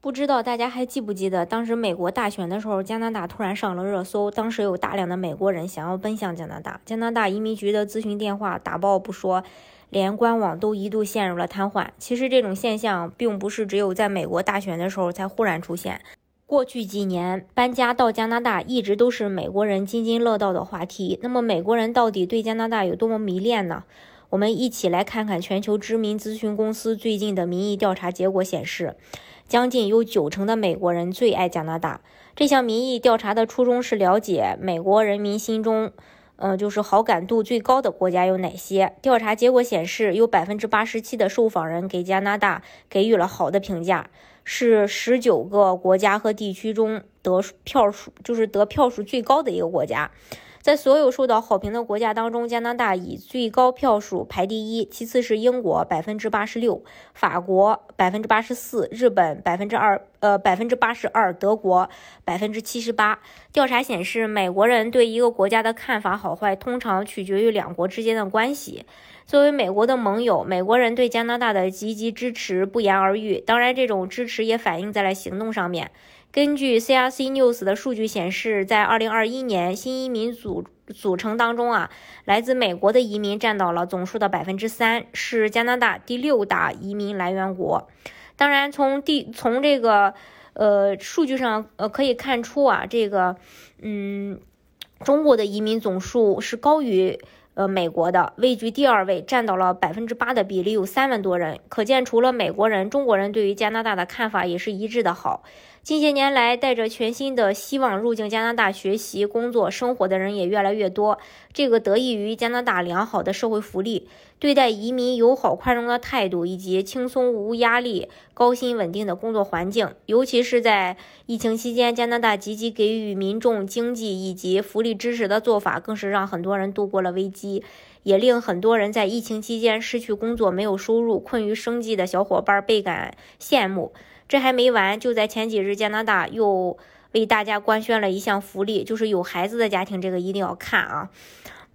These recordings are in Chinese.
不知道大家还记不记得，当时美国大选的时候，加拿大突然上了热搜。当时有大量的美国人想要奔向加拿大，加拿大移民局的咨询电话打爆不说，连官网都一度陷入了瘫痪。其实这种现象并不是只有在美国大选的时候才忽然出现，过去几年搬家到加拿大一直都是美国人津津乐道的话题。那么美国人到底对加拿大有多么迷恋呢？我们一起来看看全球知名咨询公司最近的民意调查结果显示。将近有九成的美国人最爱加拿大。这项民意调查的初衷是了解美国人民心中，呃，就是好感度最高的国家有哪些。调查结果显示，有百分之八十七的受访人给加拿大给予了好的评价，是十九个国家和地区中得票数就是得票数最高的一个国家。在所有受到好评的国家当中，加拿大以最高票数排第一，其次是英国百分之八十六，法国百分之八十四，日本百分之二，呃百分之八十二，德国百分之七十八。调查显示，美国人对一个国家的看法好坏，通常取决于两国之间的关系。作为美国的盟友，美国人对加拿大的积极支持不言而喻。当然，这种支持也反映在了行动上面。根据 CRC News 的数据显示，在2021年新移民组组成当中啊，来自美国的移民占到了总数的百分之三，是加拿大第六大移民来源国。当然，从第从这个呃数据上呃可以看出啊，这个嗯中国的移民总数是高于。呃，美国的位居第二位，占到了百分之八的比例，有三万多人。可见，除了美国人，中国人对于加拿大的看法也是一致的好。近些年来，带着全新的希望入境加拿大学习、工作、生活的人也越来越多。这个得益于加拿大良好的社会福利、对待移民友好宽容的态度，以及轻松无压力、高薪稳定的工作环境。尤其是在疫情期间，加拿大积极给予民众经济以及福利支持的做法，更是让很多人度过了危机，也令很多人在疫情期间失去工作、没有收入、困于生计的小伙伴倍感羡慕。这还没完，就在前几日，加拿大又。为大家官宣了一项福利，就是有孩子的家庭，这个一定要看啊。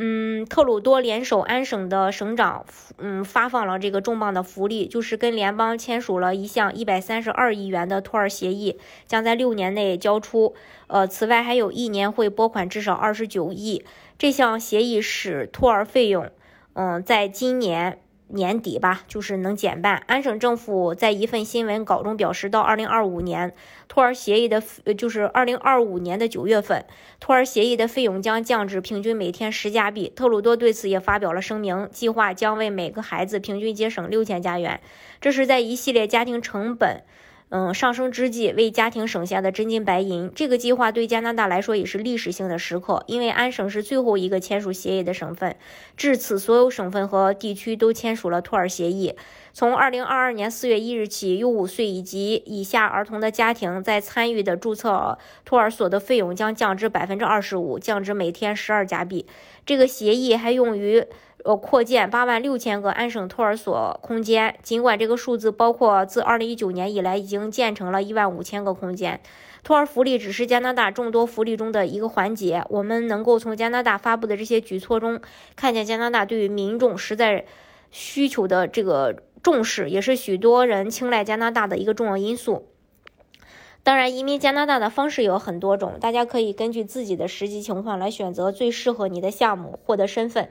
嗯，特鲁多联手安省的省长，嗯，发放了这个重磅的福利，就是跟联邦签署了一项一百三十二亿元的托儿协议，将在六年内交出。呃，此外还有一年会拨款至少二十九亿。这项协议使托儿费用，嗯，在今年。年底吧，就是能减半。安省政府在一份新闻稿中表示，到二零二五年，托儿协议的，就是二零二五年的九月份，托儿协议的费用将降至平均每天十加币。特鲁多对此也发表了声明，计划将为每个孩子平均节省六千加元。这是在一系列家庭成本。嗯，上升之际，为家庭省下的真金白银。这个计划对加拿大来说也是历史性的时刻，因为安省是最后一个签署协议的省份。至此，所有省份和地区都签署了托儿协议。从二零二二年四月一日起，有五岁以及以下儿童的家庭在参与的注册托儿所的费用将降至百分之二十五，降至每天十二加币。这个协议还用于。呃，扩建八万六千个安省托儿所空间，尽管这个数字包括自二零一九年以来已经建成了一万五千个空间。托儿福利只是加拿大众多福利中的一个环节。我们能够从加拿大发布的这些举措中，看见加拿大对于民众实在需求的这个重视，也是许多人青睐加拿大的一个重要因素。当然，移民加拿大的方式有很多种，大家可以根据自己的实际情况来选择最适合你的项目，获得身份。